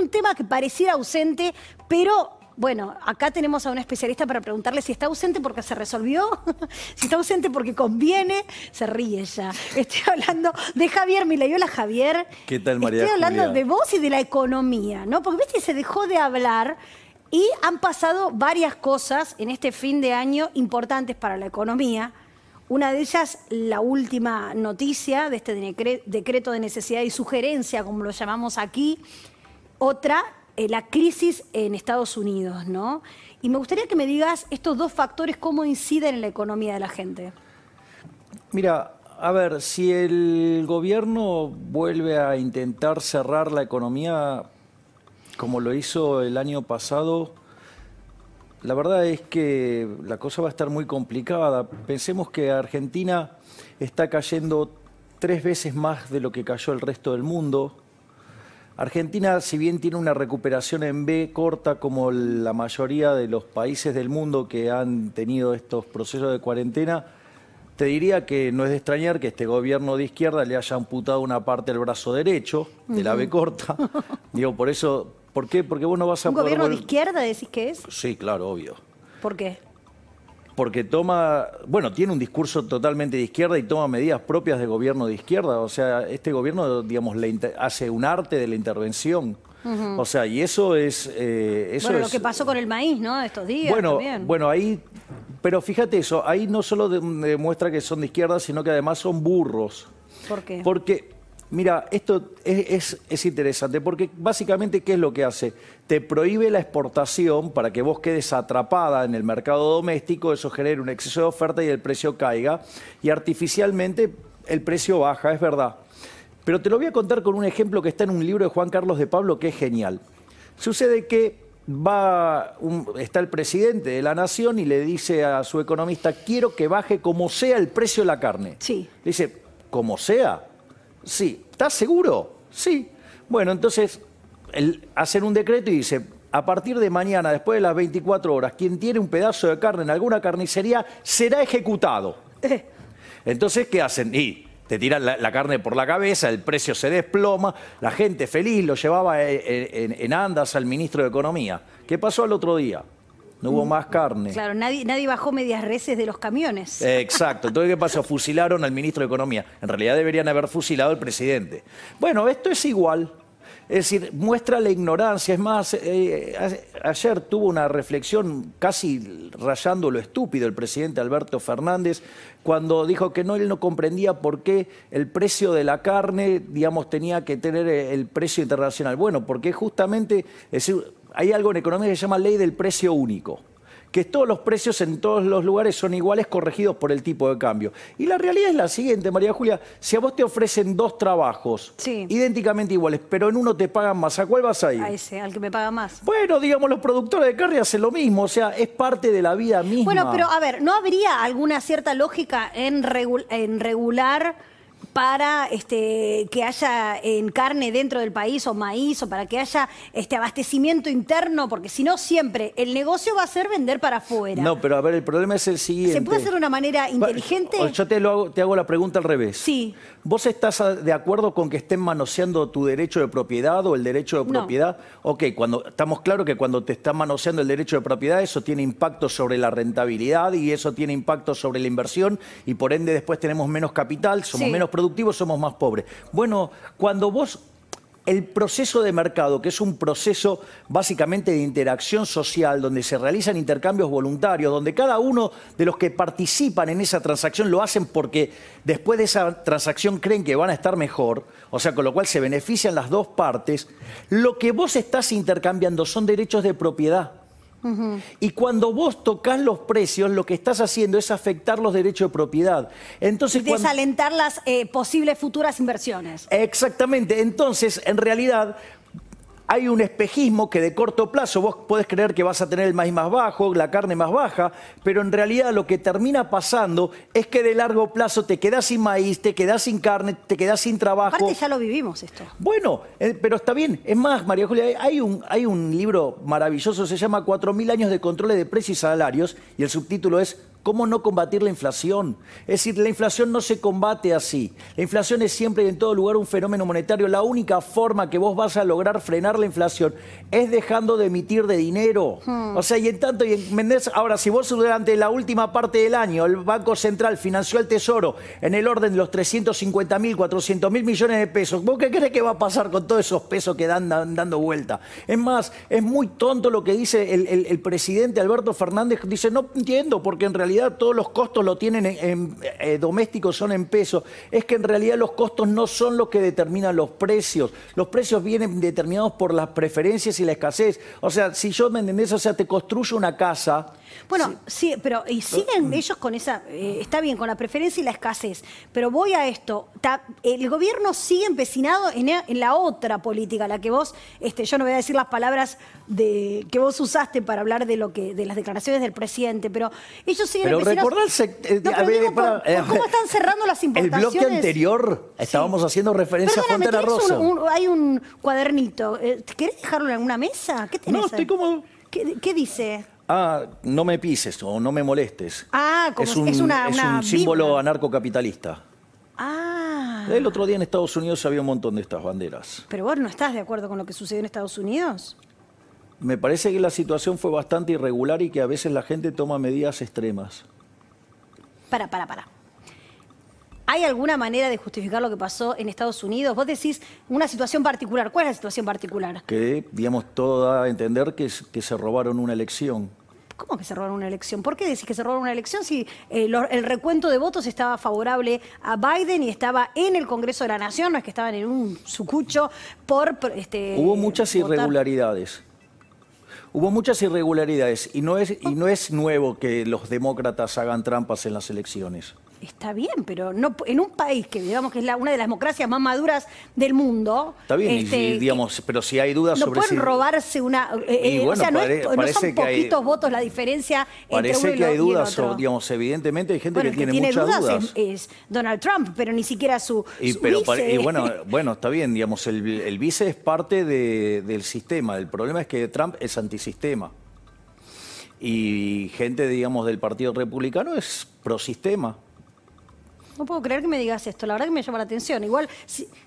un tema que pareciera ausente, pero bueno, acá tenemos a un especialista para preguntarle si está ausente porque se resolvió, si está ausente porque conviene, se ríe ya. Estoy hablando de Javier Milei. Hola Javier. ¿Qué tal María Estoy hablando Julia? de vos y de la economía, ¿no? Porque viste, se dejó de hablar y han pasado varias cosas en este fin de año importantes para la economía. Una de ellas, la última noticia de este decre- decreto de necesidad y sugerencia, como lo llamamos aquí. Otra, eh, la crisis en Estados Unidos, ¿no? Y me gustaría que me digas estos dos factores, cómo inciden en la economía de la gente. Mira, a ver, si el gobierno vuelve a intentar cerrar la economía como lo hizo el año pasado, la verdad es que la cosa va a estar muy complicada. Pensemos que Argentina está cayendo tres veces más de lo que cayó el resto del mundo. Argentina, si bien tiene una recuperación en B corta como la mayoría de los países del mundo que han tenido estos procesos de cuarentena, te diría que no es de extrañar que este gobierno de izquierda le haya amputado una parte del brazo derecho de la B corta. Digo, por eso, ¿por qué? Porque vos no vas a ¿Un poder gobierno de izquierda decís que es? Sí, claro, obvio. ¿Por qué? Porque toma, bueno, tiene un discurso totalmente de izquierda y toma medidas propias de gobierno de izquierda. O sea, este gobierno, digamos, le inter- hace un arte de la intervención. O sea, y eso es... eh, eso bueno, lo es- que pasó con el maíz, ¿no? Estos días bueno, también. bueno, ahí, pero fíjate eso, ahí no solo de- demuestra que son de izquierda, sino que además son burros. ¿Por qué? Porque, mira, esto es, es- es interesante, porque básicamente, ¿qué es lo que hace? Te prohíbe la exportación para que vos quedes atrapada en el mercado doméstico, eso genera un exceso de oferta y el precio caiga, y artificialmente el precio baja, es verdad. Pero te lo voy a contar con un ejemplo que está en un libro de Juan Carlos de Pablo que es genial. Sucede que va un- está el presidente de la nación y le dice a su economista, quiero que baje como sea el precio de la carne. Sí. Le dice, como sea. Sí. ¿Estás seguro? Sí. Bueno, entonces él hacen un decreto y dice, a partir de mañana, después de las 24 horas, quien tiene un pedazo de carne en alguna carnicería será ejecutado. Entonces, ¿qué hacen? Y te tiran la, la carne por la cabeza, el precio se desploma, la gente feliz lo llevaba eh, en, en andas al ministro de Economía. ¿Qué pasó al otro día? No hubo más carne. Claro, nadie, nadie bajó medias reces de los camiones. Eh, Exacto. Entonces, ¿qué pasó? Fusilaron al ministro de Economía. En realidad deberían haber fusilado al presidente. Bueno, esto es igual. Es decir, muestra la ignorancia. Es más, eh, a- ayer tuvo una reflexión casi rayando lo estúpido el presidente Alberto Fernández cuando dijo que no, él no comprendía por qué el precio de la carne, digamos, tenía que tener eh, el precio internacional. Bueno, porque justamente, es decir, hay algo en economía que se llama ley del precio único que todos los precios en todos los lugares son iguales corregidos por el tipo de cambio. Y la realidad es la siguiente, María Julia, si a vos te ofrecen dos trabajos Sí. idénticamente iguales, pero en uno te pagan más, ¿a cuál vas a ir? A ese, al que me paga más. Bueno, digamos, los productores de carne hacen lo mismo, o sea, es parte de la vida misma. Bueno, pero a ver, ¿no habría alguna cierta lógica en, regu- en regular para este, que haya en carne dentro del país o maíz o para que haya este abastecimiento interno? Porque si no, siempre el negocio va a ser vender para afuera. No, pero a ver, el problema es el siguiente. ¿Se puede hacer de una manera inteligente? Yo te, lo hago, te hago la pregunta al revés. Sí. ¿Vos estás de acuerdo con que estén manoseando tu derecho de propiedad o el derecho de No. propiedad? Ok, cuando, estamos claros que cuando te están manoseando el derecho de propiedad, eso tiene impacto sobre la rentabilidad y eso tiene impacto sobre la inversión y por ende después tenemos menos capital, somos Sí. menos productivos, somos más pobres. Bueno, cuando vos el proceso de mercado, que es un proceso básicamente de interacción social, donde se realizan intercambios voluntarios, donde cada uno de los que participan en esa transacción lo hacen porque después de esa transacción creen que van a estar mejor, o sea, con lo cual se benefician las dos partes, lo que vos estás intercambiando son derechos de propiedad. Y cuando vos tocas los precios, lo que estás haciendo es afectar los derechos de propiedad. Entonces, cuando- Desalentar las eh, posibles futuras inversiones. Exactamente. Entonces, en realidad, hay un espejismo que de corto plazo vos podés creer que vas a tener el maíz más bajo, la carne más baja, pero en realidad lo que termina pasando es que de largo plazo te quedás sin maíz, te quedás sin carne, te quedás sin trabajo. Aparte ya lo vivimos esto. Bueno, eh, pero está bien. Es más, María Julia, hay un, hay un libro maravilloso, se llama 4.000 años de controles de precios y salarios, y el subtítulo es ¿Cómo no combatir la inflación? Es decir, la inflación no se combate así. La inflación es siempre y en todo lugar un fenómeno monetario. La única forma que vos vas a lograr frenar la inflación es dejando de emitir de dinero. Hmm. O sea, y en tanto, y en ahora, si vos durante la última parte del año el Banco Central financió al Tesoro en el orden de los 350 mil, 400 mil millones de pesos, ¿vos qué crees que va a pasar con todos esos pesos que dan, dando vuelta? Es más, es muy tonto lo que dice el presidente Alberto Fernández. Dice, no entiendo, porque en realidad todos los costos lo tienen en, eh, domésticos, son en pesos. Es que en realidad los costos no son los que determinan los precios. Los precios vienen determinados por las preferencias y la escasez. O sea, si yo me entendés, o sea, te construyo una casa. Bueno, sí, pero y siguen ellos con esa, eh, está bien, con la preferencia y la escasez, pero voy a esto, el gobierno sigue empecinado en, en, la otra política, la que vos, este, yo no voy a decir las palabras de, que vos usaste para hablar de lo que, de las declaraciones del presidente, pero ellos siguen pero recordarse. Eh, ¿Cómo están cerrando las importaciones? El bloque anterior estábamos haciendo referencia a Frontera Rosa. hay un cuadernito. Eh, ¿Querés dejarlo en alguna mesa? ¿Qué tenés? No, estoy cómodo. ¿Qué, dice? Ah, no me pises o no me molestes. Ah, como es un, es una, es un símbolo anarcocapitalista. Ah. El otro día en Estados Unidos había un montón de estas banderas. Pero vos no estás de acuerdo con lo que sucedió en Estados Unidos. Me parece que la situación fue bastante irregular y que a veces la gente toma medidas extremas. Para, para, para. ¿Hay alguna manera de justificar lo que pasó en Estados Unidos? Vos decís una situación particular. ¿Cuál es la situación particular? Que, digamos, todo da a entender que, que se robaron una elección. ¿Cómo que se robaron una elección? ¿Por qué decís que se robaron una elección si eh, el recuento de votos estaba favorable a Biden y estaba en el Congreso de la Nación, no es que estaban en un sucucho por... Este, Hubo muchas irregularidades. Hubo muchas irregularidades y no, es, y no es nuevo que los demócratas hagan trampas en las elecciones. Está bien, pero no en un país que digamos que es la, una de las democracias más maduras del mundo. Está bien, este, digamos, pero si hay dudas no sobre pueden robarse una. Eh, eh, o sea, no, son poquitos votos la diferencia entre uno y que hay dudas, digamos, evidentemente hay gente que tiene, muchas dudas. Es, Donald Trump, pero ni siquiera su. Y, pero, y bueno, bueno, está bien, digamos, el, vice es parte del sistema. El problema es que Trump es antisistema. Y gente, digamos, del Partido Republicano es prosistema. No puedo creer que me digas esto, la verdad que me llama la atención. Igual,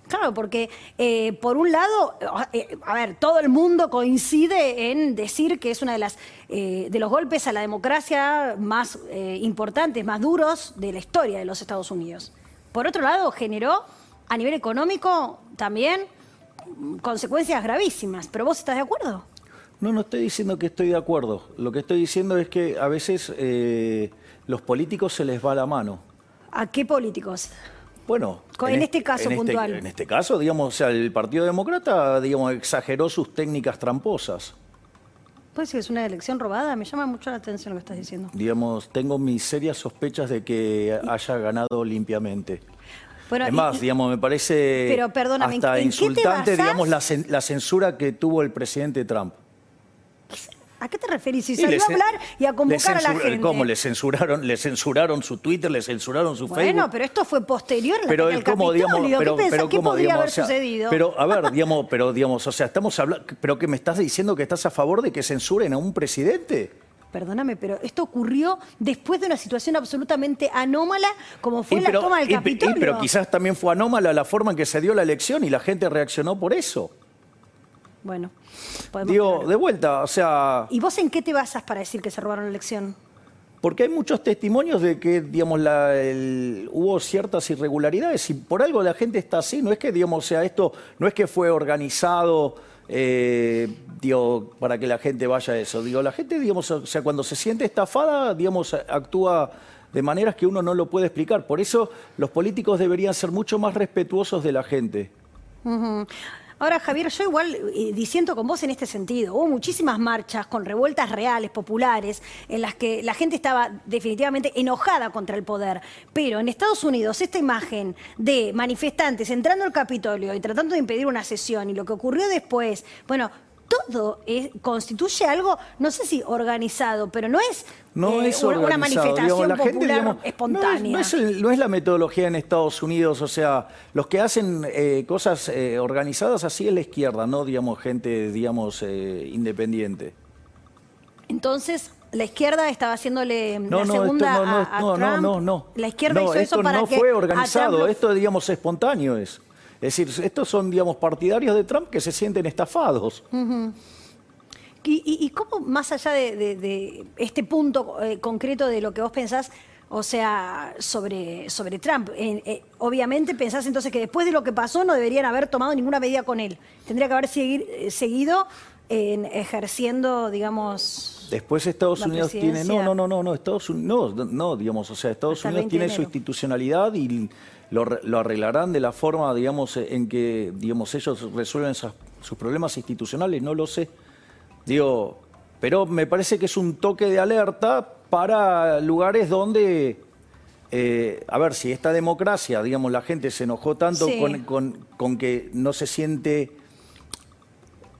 claro, porque eh, por un lado, eh, a ver, todo el mundo coincide en decir que es uno de eh, de los golpes a la democracia más importantes, más duros de la historia de los Estados Unidos. Por otro lado, generó a nivel económico también consecuencias gravísimas. ¿Pero vos estás de acuerdo? No, no estoy diciendo que estoy de acuerdo. Lo que estoy diciendo es que a veces los políticos se les va la mano. ¿A qué políticos? Bueno, en, este caso este, puntual. en este caso, digamos, o sea, el Partido Demócrata, digamos, exageró sus técnicas tramposas. ¿Puede ser que es una elección robada? Me llama mucho la atención lo que estás diciendo. Digamos, tengo mis serias sospechas de que haya ganado limpiamente. es más, digamos, me parece pero, perdóname, hasta insultante, digamos, la, la censura que tuvo el presidente Trump. ¿A qué te referís? Si salió a hablar y a convocar a la gente. ¿Cómo? Le censuraron, le censuraron su Twitter, le censuraron su Facebook. Bueno, pero esto fue posterior a pero, al ¿cómo, digamos, pero, ¿Qué, pero, ¿qué podría haber sucedido? Pero, a ver, digamos, pero, digamos, o sea, estamos hablando... ¿Pero que me estás diciendo que estás a favor de que censuren a un presidente? Perdóname, pero esto ocurrió después de una situación absolutamente anómala como fue la toma del Capitolio. pero quizás también fue anómala la forma en que se dio la elección y la gente reaccionó por eso. Bueno, podemos Digo, de vuelta, o sea... ¿Y vos en qué te basas para decir que se robaron la elección? Porque hay muchos testimonios de que, digamos, hubo ciertas irregularidades y por algo la gente está así. No es que, digamos, sea, esto no es que fue organizado, eh, para que la gente vaya a eso. Digo, la gente, digamos, o sea, cuando se siente estafada, digamos, actúa de maneras que uno no lo puede explicar. Por eso los políticos deberían ser mucho más respetuosos de la gente. Ahora, Javier, yo igual eh, disiento con vos en este sentido. Hubo muchísimas marchas con revueltas reales, populares, en las que la gente estaba definitivamente enojada contra el poder. Pero en Estados Unidos, esta imagen de manifestantes entrando al Capitolio y tratando de impedir una sesión y lo que ocurrió después, bueno, todo constituye algo, no sé si organizado, pero no es, no eh, es una manifestación la popular espontánea. No es, la metodología en Estados Unidos, o sea, los que hacen eh, cosas eh, organizadas así es la izquierda, no digamos gente, digamos, independiente. Entonces, la izquierda estaba haciéndole No, la no, segunda esto no, no, a, a no, no, Trump. no, no. La izquierda No, hizo esto eso para no que fue organizado, Trump esto digamos espontáneo es. Es decir, estos son digamos partidarios de Trump que se sienten estafados. ¿Y, y- y cómo, más allá de, de- de este punto eh, concreto de lo que vos pensás, o sea, sobre, sobre Trump, eh, eh, obviamente pensás entonces que después de lo que pasó no deberían haber tomado ninguna medida con él. Tendría que haber seguir- eh, seguido en ejerciendo, digamos... Después Estados Unidos tiene, no, no, no, no, no, Estados Unidos, no, no, digamos, o sea, Estados Hasta Unidos 20 de tiene su institucionalidad y lo, lo arreglarán de la forma, digamos, en que, digamos, ellos resuelven esas- sus problemas institucionales, no lo sé. Digo, pero me parece que es un toque de alerta para lugares donde, eh, a ver, si esta democracia, digamos, la gente se enojó tanto Sí. con, con- con que no se siente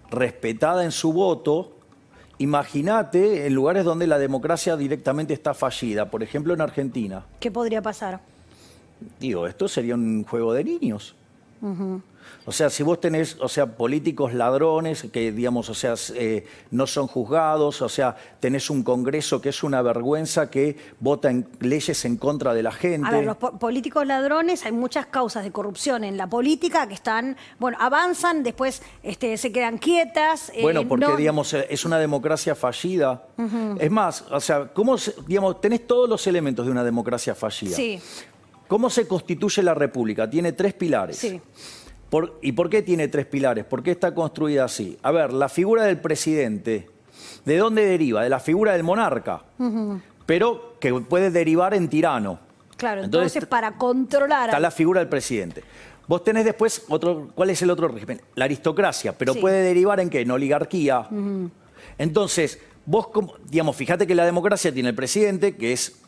respetada en su voto, imagínate en lugares donde la democracia directamente está fallida, por ejemplo en Argentina. ¿Qué podría pasar? Digo, esto sería un juego de niños. O sea, si vos tenés, o sea, políticos ladrones que, digamos, o sea, eh, no son juzgados, o sea, tenés un Congreso que es una vergüenza que vota en leyes en contra de la gente. A ver, los po- políticos ladrones, hay muchas causas de corrupción en la política que están, bueno, avanzan, después este, se quedan quietas. eh, Bueno, porque no- digamos eh, es una democracia fallida. Es más, o sea, ¿cómo digamos tenés todos los elementos de una democracia fallida? Sí, ¿Cómo se constituye la república? Tiene tres pilares. sí. Por- ¿Y por qué tiene tres pilares? ¿Por qué está construida así? A ver, la figura del presidente, ¿de dónde deriva? De la figura del monarca, pero que puede derivar en tirano. Claro, entonces, para controlar... Está la figura del presidente. Vos tenés después otro, ¿cuál es el otro régimen? La aristocracia, pero Sí. puede derivar en qué? En oligarquía. Entonces, vos, digamos, fíjate que la democracia tiene el presidente, que es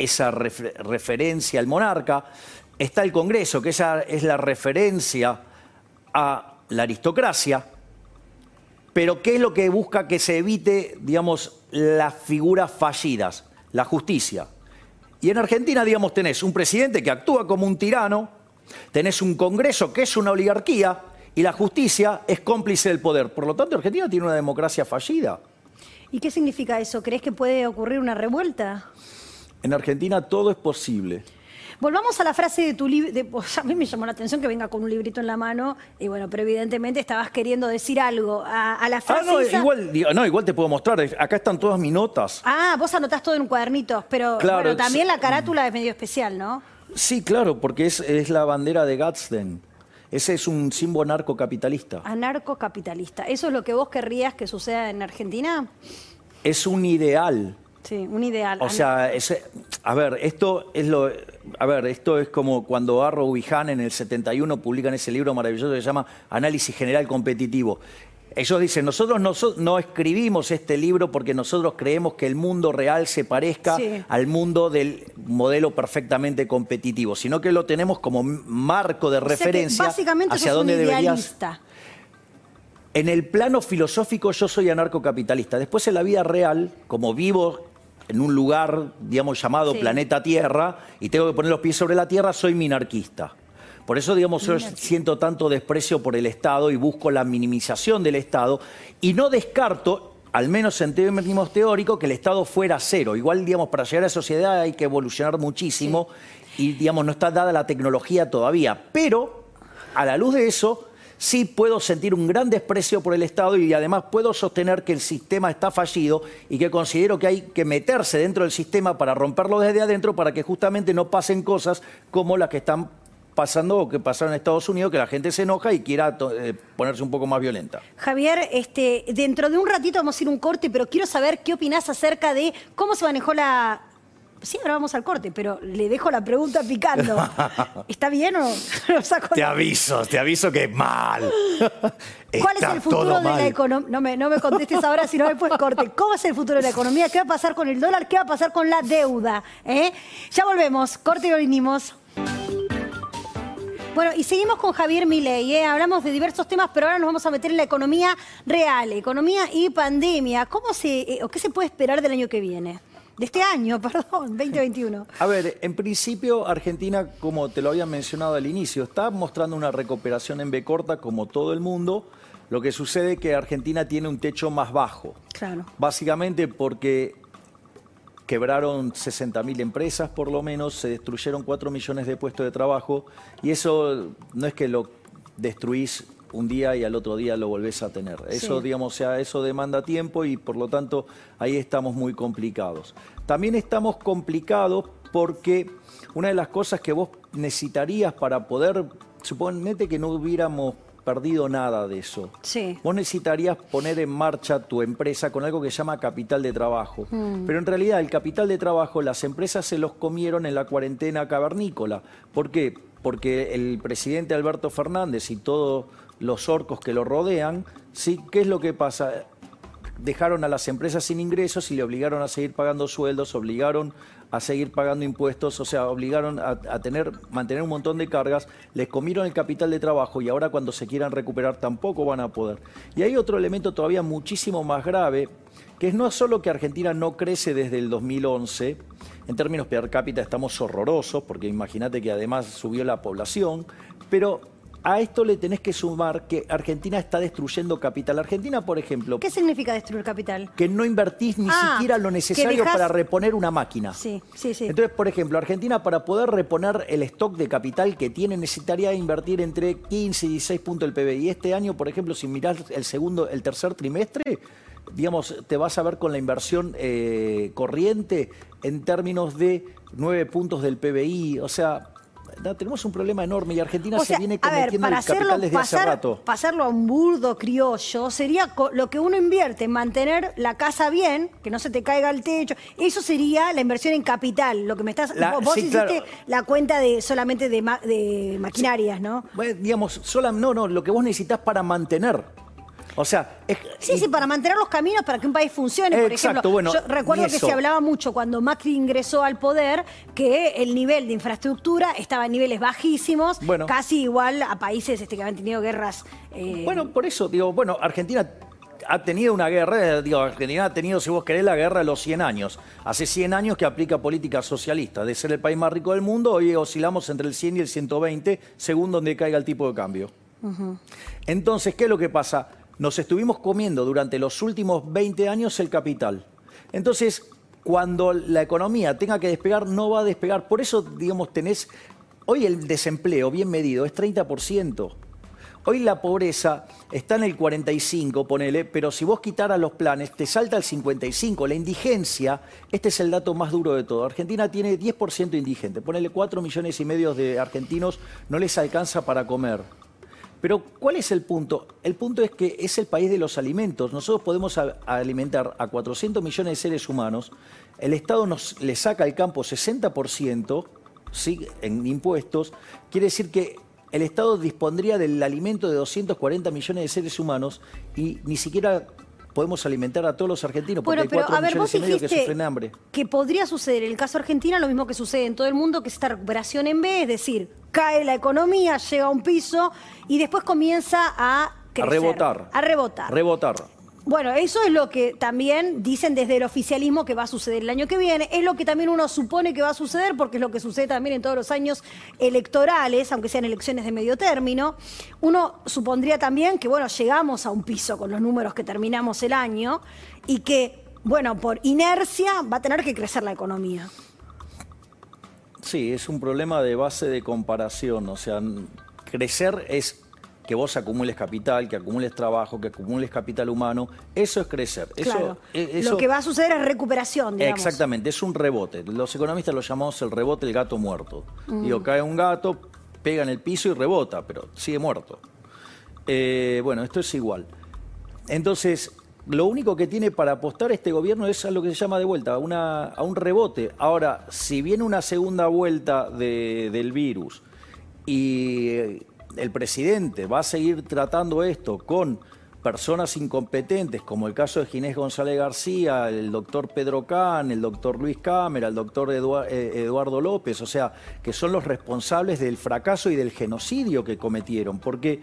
esa refer- referencia al monarca. Está el Congreso, que esa es la referencia a la aristocracia. Pero ¿qué es lo que busca que se evite, digamos, las figuras fallidas? La justicia. Y en Argentina, digamos, tenés un presidente que actúa como un tirano, tenés un Congreso que es una oligarquía y la justicia es cómplice del poder. Por lo tanto, Argentina tiene una democracia fallida. ¿Y qué significa eso? ¿Crees que puede ocurrir una revuelta? En Argentina todo es posible. Volvamos a la frase de tu libro. A mí me llamó la atención que venga con un librito en la mano. Y bueno, pero evidentemente estabas queriendo decir algo. A, a la Ah, frase. no, esa- igual, digo, no, igual te puedo mostrar. Acá están todas mis notas. Ah, vos anotás todo en cuadernitos, pero Claro, bueno, también la carátula es medio especial, ¿no? Sí, claro, porque es, es la bandera de Gadsden. Ese es un símbolo narcocapitalista. Anarcocapitalista. ¿Eso es lo que vos querrías que suceda en Argentina? Es un ideal. Sí, un ideal. O sea, es- a ver, esto es lo, a ver, esto es como cuando Arrow y Hahn en el 71 publican ese libro maravilloso que se llama Análisis General Competitivo. Ellos dicen, nosotros no, no escribimos este libro porque nosotros creemos que el mundo real se parezca Sí. al mundo del modelo perfectamente competitivo, sino que lo tenemos como marco de O referencia básicamente hacia dónde deberías idealista. en el plano filosófico yo soy anarcocapitalista. Después en la vida real, como vivo en un lugar, digamos, llamado Sí. planeta Tierra, y tengo que poner los pies sobre la Tierra, soy minarquista. Por eso, digamos, yo siento tanto desprecio por el Estado y busco la minimización del Estado y no descarto, al menos en términos teóricos, que el Estado fuera cero. Igual, digamos, para llegar a la sociedad hay que evolucionar muchísimo y, digamos, no está dada la tecnología todavía. Pero, a la luz de eso, sí puedo sentir un gran desprecio por el Estado y además puedo sostener que el sistema está fallido y que considero que hay que meterse dentro del sistema para romperlo desde adentro para que justamente no pasen cosas como las que están pasando o que pasaron en Estados Unidos, que la gente se enoja y quiera eh, ponerse un poco más violenta. Javier, este, dentro de un ratito vamos a ir un corte, pero quiero saber qué opinás acerca de cómo se manejó la. Sí, ahora vamos al corte, pero le dejo la pregunta picando. ¿Está bien o lo saco? Te aviso, te aviso que mal. ¿Cuál es el futuro de la economía? No me, no me contestes ahora, sino después corte. ¿Cómo es el futuro de la economía? ¿Qué va a pasar con el dólar? ¿Qué va a pasar con la deuda? ¿Eh? Ya volvemos. Corte y venimos. Bueno, y seguimos con Javier Milei. ¿eh? Hablamos de diversos temas, pero ahora nos vamos a meter en la economía real, economía y pandemia. ¿Cómo se, eh, o qué se puede esperar del año que viene? De este año, perdón, 2021. A ver, en principio Argentina, como te lo había mencionado al inicio, está mostrando una recuperación en B corta como todo el mundo. Lo que sucede es que Argentina tiene un techo más bajo. Claro. Básicamente porque quebraron 60.000 empresas por lo menos, se destruyeron 4 millones de puestos de trabajo y eso no es que lo destruís un día y al otro día lo volvés a tener. Eso, Sí. digamos, o sea, eso demanda tiempo y por lo tanto ahí estamos muy complicados. También estamos complicados porque una de las cosas que vos necesitarías para poder, suponete que no hubiéramos perdido nada de eso. Sí. Vos necesitarías poner en marcha tu empresa con algo que se llama capital de trabajo. Mm. Pero en realidad el capital de trabajo las empresas se los comieron en la cuarentena cavernícola. ¿Por qué? Porque el presidente Alberto Fernández y todos los orcos que lo rodean, ¿sí? ¿qué es lo que pasa? dejaron a las empresas sin ingresos y le obligaron a seguir pagando sueldos, obligaron a seguir pagando impuestos, o sea, obligaron a, tener, mantener un montón de cargas, les comieron el capital de trabajo y ahora cuando se quieran recuperar tampoco van a poder. Y hay otro elemento todavía muchísimo más grave, que es no solo que Argentina no crece desde el 2011, en términos per cápita estamos horrorosos, porque imagínate que además subió la población, pero a esto le tenés que sumar que Argentina está destruyendo capital. Argentina, por ejemplo, ¿Qué significa destruir capital? que no invertís ni Ah, siquiera lo necesario para reponer una máquina. Sí, sí, sí. Entonces, por ejemplo, Argentina para poder reponer el stock de capital que tiene necesitaría invertir entre 15 y 16 puntos del PBI. Este año, por ejemplo, si mirás el segundo, el tercer trimestre, digamos, te vas a ver con la inversión eh, corriente en términos de 9 puntos del PBI. O sea, no, tenemos un problema enorme y Argentina O se viene a ver, cometiendo para el capital hacerlo, desde hace pasar- rato. pasarlo a un burdo criollo sería lo que uno invierte en mantener la casa bien, que no se te caiga el techo. Eso sería la inversión en capital. Lo que me estás. La- vos vos sí, hiciste claro. la cuenta de solamente de, ma- de maquinarias, ¿no? Bueno, digamos, sola, no, no, lo que vos necesitas para mantener. O sea, es, Sí, sí, para mantener los caminos para que un país funcione. Por Exacto, ejemplo, bueno, yo recuerdo que se hablaba mucho cuando Macri ingresó al poder que el nivel de infraestructura estaba en niveles bajísimos, Bueno. casi igual a países este, que han tenido guerras. eh, Bueno, por eso, digo, bueno, Argentina ha tenido una guerra, digo, Argentina ha tenido, si vos querés, la guerra de los 100 años. Hace 100 años que aplica política socialista. De ser el país más rico del mundo, hoy oscilamos entre el 100 y el 120, según donde caiga el tipo de cambio. Entonces, ¿qué es lo que pasa? Nos estuvimos comiendo durante los últimos 20 años el capital. Entonces, cuando la economía tenga que despegar, no va a despegar. Por eso, digamos, tenés, hoy el desempleo bien medido es 30%. Hoy la pobreza está en el 45, ponele, pero si vos quitaras los planes, te salta el 55. La indigencia, este es el dato más duro de todo. Argentina tiene 10% indigente. Ponele 4 millones y medio de argentinos, no les alcanza para comer. Pero ¿cuál es el punto? El punto es que es el país de los alimentos. Nosotros podemos alimentar a 400 millones de seres humanos. El Estado nos le saca al campo 60% ¿sí? en impuestos. Quiere decir que el Estado dispondría del alimento de 240 millones de seres humanos y ni siquiera podemos alimentar a todos los argentinos porque Bueno, hay pero 4 a ver, millones vos y medio que dijiste sufren hambre. que podría suceder en el caso Argentina lo mismo que sucede en todo el mundo, que es esta recuperación en B, es decir, cae la economía, llega a un piso y después comienza a A crecer, rebotar. A rebotar. Rebotar. Bueno, eso es lo que también dicen desde el oficialismo que va a suceder el año que viene. Es lo que también uno supone que va a suceder, porque es lo que sucede también en todos los años electorales, aunque sean elecciones de medio término. Uno supondría también que, bueno, llegamos a un piso con los números que terminamos el año y que, bueno, por inercia va a tener que crecer la economía. Sí, es un problema de base de comparación. O sea, crecer es que vos acumules capital, que acumules trabajo, que acumules capital humano. Eso es crecer. Eso, claro. e- eso- Lo que va a suceder es recuperación, digamos. Exactamente, es un rebote. Los economistas lo llamamos el rebote del gato muerto. Mm. Digo, cae un gato, pega en el piso y rebota, pero sigue muerto. Eh, bueno, esto es igual. Entonces, lo único que tiene para apostar este gobierno es a lo que se llama de vuelta, a, una- a un rebote. Ahora, si viene una segunda vuelta de- del virus y el presidente va a seguir tratando esto con personas incompetentes, como el caso de Ginés González García, el doctor Pedro Can, el doctor Luis Cámara, el doctor eh, Eduardo López, o sea, que son los responsables del fracaso y del genocidio que cometieron. Porque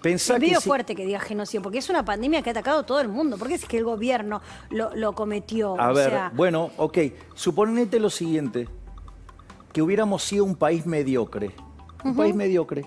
pensá Es que si- fuerte que diga genocidio, porque es una pandemia que ha atacado a todo el mundo. ¿Por qué es que el gobierno lo, lo cometió? A O ver, sea, bueno, ok. Suponete lo siguiente: que hubiéramos sido un país mediocre. Un país mediocre.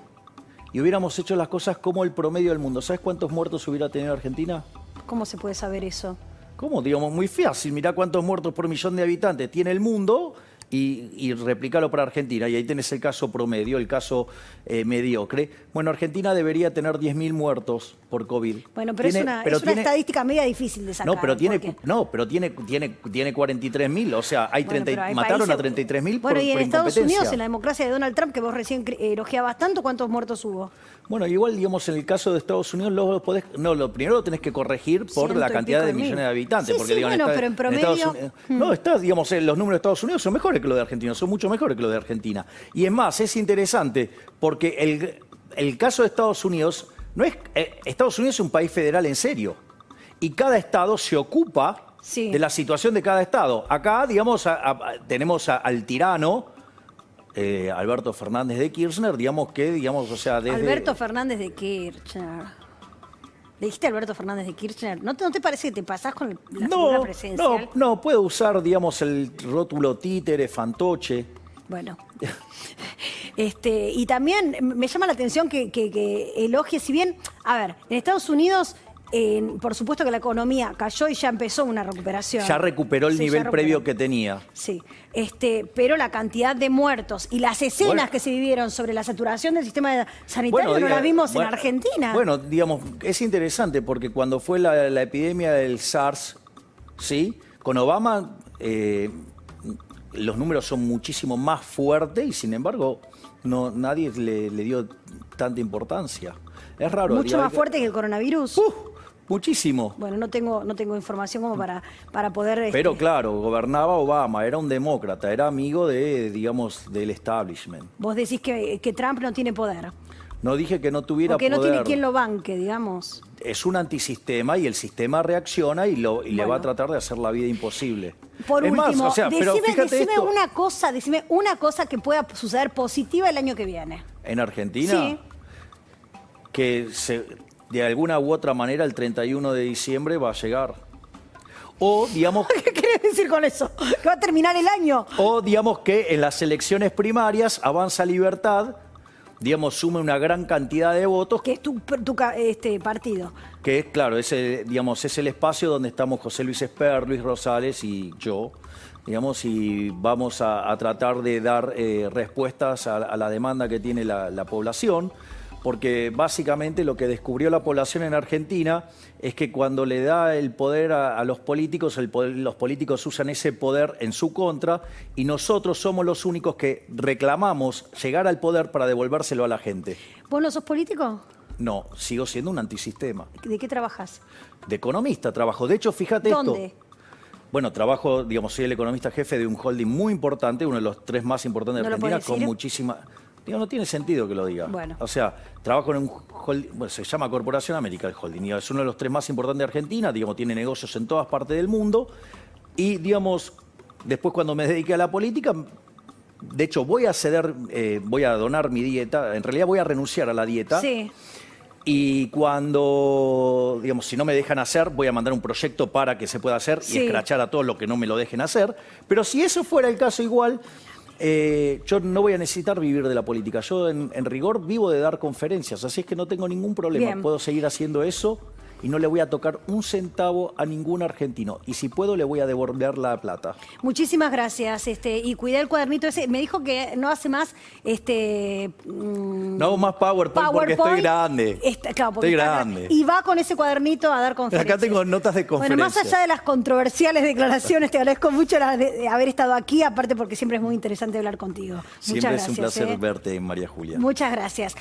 Y hubiéramos hecho las cosas como el promedio del mundo. ¿Sabes cuántos muertos hubiera tenido Argentina? ¿Cómo se puede saber eso? ¿Cómo? Digamos, muy fácil. Mirá cuántos muertos por millón de habitantes tiene el mundo y, y replicarlo para Argentina. Y ahí tenés el caso promedio, el caso eh, mediocre. Bueno, Argentina debería tener 10.000 muertos por COVID. Bueno, pero Tiene- es una, pero es una tiene- estadística media difícil de sacar. No, pero tiene, no, pero tiene, tiene, tiene 43.000, o sea, hay Bueno, 30 y- pero hay mataron países- a 33.000 por, Bueno, y en por Estados. Unidos, en la democracia de Donald Trump, que vos recién elogiabas tanto, ¿cuántos muertos hubo? Bueno, igual, digamos, en el caso de Estados Unidos, lo podés, no, lo primero lo tenés que corregir por Ciento la cantidad de de mil. millones de habitantes. Sí, porque, sí, digamos, bueno, está- pero en Estados promedio- Unidos- No, está, digamos, eh, los números de Estados Unidos son mejores que los de Argentina, son mucho mejores que los de Argentina. Y es más, es interesante, porque el, el caso de Estados Unidos, no es, eh, Estados Unidos es un país federal en serio. Y cada estado se ocupa Sí. de la situación de cada estado. Acá, digamos, a- a- tenemos a- al tirano. Eh, Alberto Fernández de Kirchner, digamos que, digamos, o sea, desde... Alberto Fernández de Kirchner. ¿Le dijiste Alberto Fernández de Kirchner? ¿No te, no te parece que te pasás con la No, presidencial? no, no, puedo usar, digamos, el rótulo títere, fantoche. Bueno. Este, y también me llama la atención que, que, que elogie, si bien, a ver, en Estados Unidos, eh, por supuesto que la economía cayó y ya empezó una recuperación. Ya recuperó el Sí, nivel previo que tenía. Sí, este, pero la cantidad de muertos y las escenas Bueno. que se vivieron sobre la saturación del sistema sanitario no las vimos bueno, en Argentina. Bueno, digamos, es interesante porque cuando fue la, la epidemia del SARS, ¿sí? Con Obama eh, los números son muchísimo más fuertes y sin embargo no, nadie le, le dio tanta importancia. Es raro. Mucho más fuerte que el coronavirus. ¡Uh! Muchísimo. Bueno, no tengo, no tengo información como para, para poder. este, Pero claro, gobernaba Obama, era un demócrata, era amigo de, digamos, del establishment. Vos decís que, que Trump no tiene poder. No dije que no tuviera Porque no poder. tiene quien lo banque, digamos. Es un antisistema y el sistema reacciona y, lo, y le va a tratar de hacer la vida imposible. Por Es último, más, o sea, pero decime, fíjate decime esto, una cosa, decime una cosa que pueda suceder positiva el año que viene. en Argentina, Sí. que se- de alguna u otra manera el 31 de diciembre va a llegar. O digamos, ¿Qué querés decir con eso? Que va a terminar el año. o digamos que en las elecciones primarias Avanza Libertad, digamos, sume una gran cantidad de votos Que es tu, tu este partido. que es, claro, es el, digamos, es el espacio donde estamos José Luis Esper, Luis Rosales y yo, digamos, y vamos a, a tratar de dar eh, respuestas a, a la demanda que tiene la, la población, porque básicamente lo que descubrió la población en Argentina es que cuando le da el poder a, a los políticos, el poder- los políticos usan ese poder en su contra y nosotros somos los únicos que reclamamos llegar al poder para devolvérselo a la gente. ¿Vos no sos político? No, sigo siendo un antisistema. ¿De qué trabajas? De economista trabajo. De hecho, fíjate ¿Dónde? esto. Bueno, trabajo, digamos, soy el economista jefe de un holding muy importante, uno de los tres más importantes de ¿No lo Argentina, con muchísima. Digo, no tiene sentido que lo diga. Bueno. O sea, trabajo en un holding, bueno, se llama Corporación América el holding, es uno de los tres más importantes de Argentina, digamos, tiene negocios en todas partes del mundo. Y, digamos, después cuando me dediqué a la política, de hecho, voy a ceder, eh, voy a donar mi dieta, en realidad voy a renunciar a la dieta. Sí. Y cuando, digamos, si no me dejan hacer, voy a mandar un proyecto para que se pueda hacer Sí. y escrachar a todos los que no me lo dejen hacer. Pero si eso fuera el caso igual, eh, yo no voy a necesitar vivir de la política. Yo en, en rigor vivo de dar conferencias, así es que no tengo ningún problema. Bien. Puedo seguir haciendo eso y no le voy a tocar un centavo a ningún argentino. Y si puedo, le voy a devolver la plata. Muchísimas gracias. Este, y cuidé el cuadernito ese. Me dijo que no hace más este mm, No hago más PowerPoint, porque estoy grande. Está- claro, porque estoy está- grande. Y va con ese cuadernito a dar conferencias. Acá tengo notas de Bueno, más allá de las controversiales declaraciones, te agradezco mucho la de, de haber estado aquí, aparte porque siempre es muy interesante hablar contigo. Siempre Muchas es un gracias. placer ¿eh? verte, María Julia. Muchas gracias.